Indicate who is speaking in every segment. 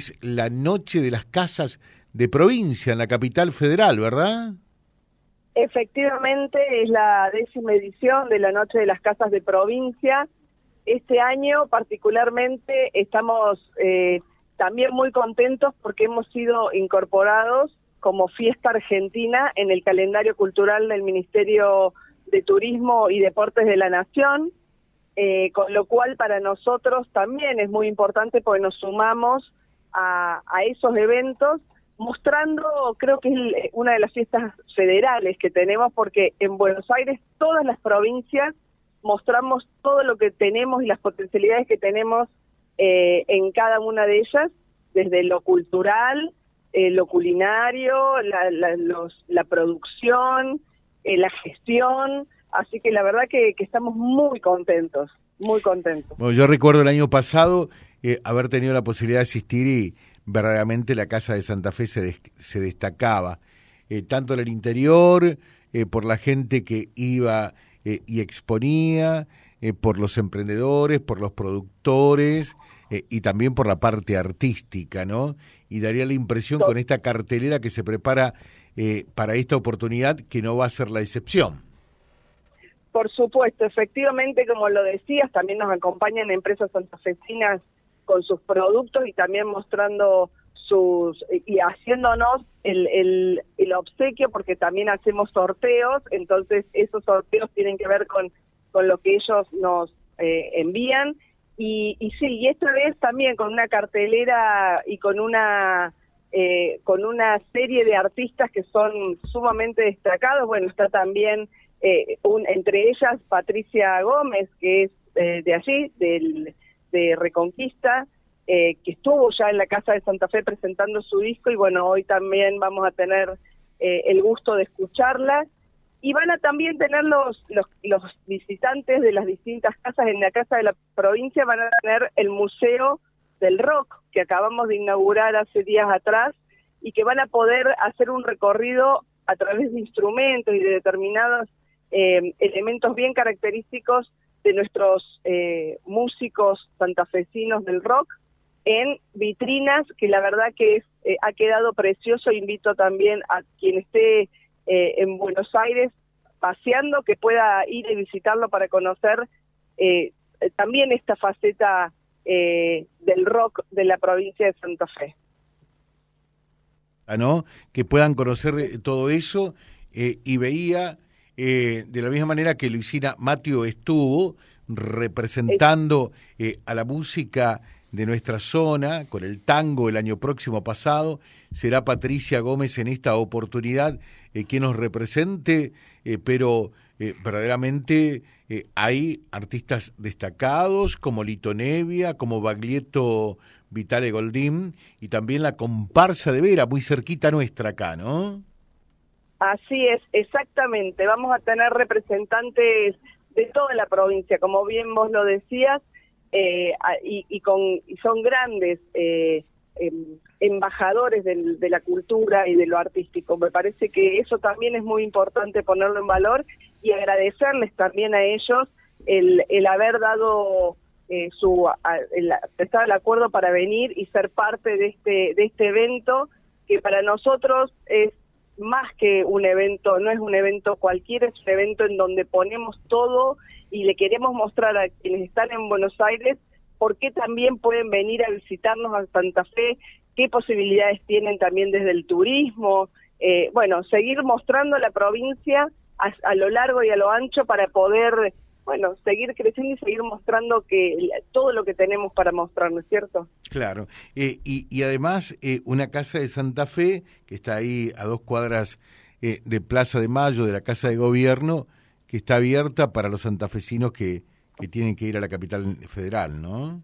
Speaker 1: es la Noche de las Casas de Provincia en la capital federal, ¿verdad?
Speaker 2: Efectivamente, es la décima edición de la Noche de las Casas de Provincia. Este año particularmente estamos eh, también muy contentos porque hemos sido incorporados como fiesta argentina en el calendario cultural del Ministerio de Turismo y Deportes de la Nación, eh, con lo cual para nosotros también es muy importante porque nos sumamos a, a esos eventos mostrando, creo que es una de las fiestas federales que tenemos, porque en Buenos Aires todas las provincias mostramos todo lo que tenemos y las potencialidades que tenemos eh, en cada una de ellas, desde lo cultural, eh, lo culinario, la, la, los, la producción, eh, la gestión, así que la verdad que, que, estamos muy contentos, muy contentos.
Speaker 1: Yo recuerdo el año pasado haber tenido la posibilidad de asistir y verdaderamente la Casa de Santa Fe se, se destacaba, eh, tanto en el interior, eh, por la gente que iba eh, y exponía, por los emprendedores, por los productores y también por la parte artística, ¿no? Y daría la impresión con esta cartelera que se prepara para esta oportunidad que no va a ser la excepción.
Speaker 2: Por supuesto, efectivamente, como lo decías, también nos acompañan empresas santafesinas con sus productos y también mostrando sus y haciéndonos el, el, el, obsequio porque también hacemos sorteos, entonces esos sorteos tienen que ver con, con lo que ellos nos eh, envían. Y, y sí, y esta vez también con una cartelera y con una eh, con una serie de artistas que son sumamente destacados, bueno, está también eh, un, entre ellas Patricia Gómez, que es eh, de allí, del de Reconquista, eh, que estuvo ya en la Casa de Santa Fe presentando su disco y bueno, hoy también vamos a tener eh, el gusto de escucharla. Y van a también tener los, los, los, visitantes de las distintas casas en la Casa de la Provincia, van a tener el Museo del Rock que acabamos de inaugurar hace días atrás y que van a poder hacer un recorrido a través de instrumentos y de determinados eh, elementos bien característicos de nuestros eh, músicos santafesinos del rock en vitrinas que la verdad que eh, ha quedado precioso. Invito también a quien esté eh, en Buenos Aires paseando que pueda ir y visitarlo para conocer eh, también esta faceta eh, del rock de la provincia de Santa Fe.
Speaker 1: ¿no? Que puedan conocer todo eso y veía eh, de la misma manera que Luisina Mateo estuvo representando eh, a la música de nuestra zona con el tango el año próximo pasado, será Patricia Gómez en esta oportunidad eh, que nos represente, eh, pero eh, verdaderamente hay artistas destacados como Lito Nevia, como Baglietto Vitale Goldín y también la comparsa de Vera, muy cerquita nuestra acá, ¿no?
Speaker 2: Así es, exactamente. Vamos a tener representantes de toda la provincia, como bien vos lo decías, eh, y, con, son grandes eh, eh, embajadores del, de la cultura y de lo artístico. Me parece que eso también es muy importante ponerlo en valor y agradecerles también a ellos el, el haber dado eh, su el, estar el acuerdo para venir y ser parte de este de este evento que para nosotros es más que un evento, no es un evento cualquiera, es un evento en donde ponemos todo y le queremos mostrar a quienes están en Buenos Aires por qué también pueden venir a visitarnos a Santa Fe, qué posibilidades tienen también desde el turismo, eh, bueno, seguir mostrando la provincia a, a lo largo y a lo ancho para poder bueno, seguir creciendo y seguir mostrando que todo lo que tenemos para mostrar, ¿no es cierto?
Speaker 1: Claro, eh, y, y, además eh, una casa de Santa Fe, que está ahí a dos cuadras eh, de Plaza de Mayo, de la Casa de Gobierno, que está abierta para los santafesinos que, que tienen que ir a la capital federal, ¿no?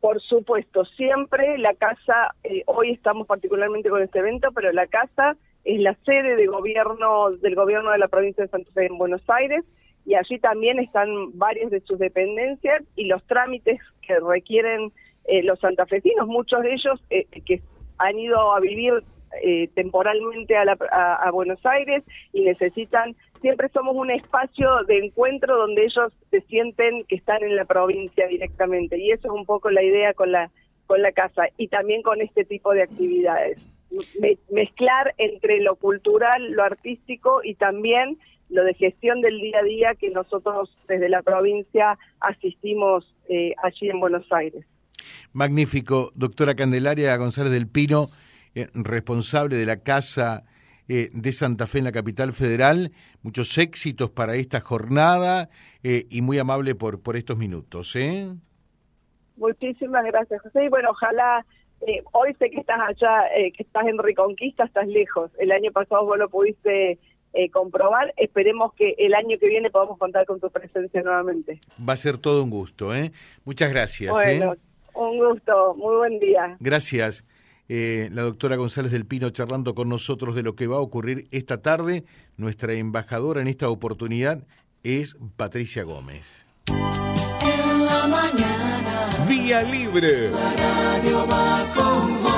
Speaker 2: Por supuesto, siempre la casa, eh, hoy estamos particularmente con este evento, pero la casa es la sede de gobierno del gobierno de la provincia de Santa Fe en Buenos Aires, y allí también están varias de sus dependencias y los trámites que requieren eh, los santafesinos, muchos de ellos eh, que han ido a vivir eh, temporalmente a, la, a, a, Buenos Aires y necesitan, siempre somos un espacio de encuentro donde ellos se sienten que están en la provincia directamente y eso es un poco la idea con la con la casa y también con este tipo de actividades. Mezclar entre lo cultural, lo artístico y también lo de gestión del día a día que nosotros desde la provincia asistimos eh, allí en Buenos Aires.
Speaker 1: Magnífico, doctora Candelaria González del Pino, eh, responsable de la Casa eh, de Santa Fe en la capital federal. Muchos éxitos para esta jornada y muy amable por, por estos minutos.
Speaker 2: Muchísimas gracias, José. Y bueno, ojalá, hoy sé que estás allá, que estás en Reconquista, estás lejos. El año pasado vos lo pudiste eh, comprobar. Esperemos que el año que viene podamos contar con tu presencia nuevamente.
Speaker 1: Va a ser todo un gusto, ¿eh? Muchas gracias.
Speaker 2: Bueno,
Speaker 1: ¿eh?
Speaker 2: un gusto, muy buen día.
Speaker 1: Gracias. Eh, la doctora González del Pino charlando con nosotros de lo que va a ocurrir esta tarde. Nuestra embajadora en esta oportunidad es Patricia Gómez.
Speaker 3: La mañana. Vía Libre. La radio va con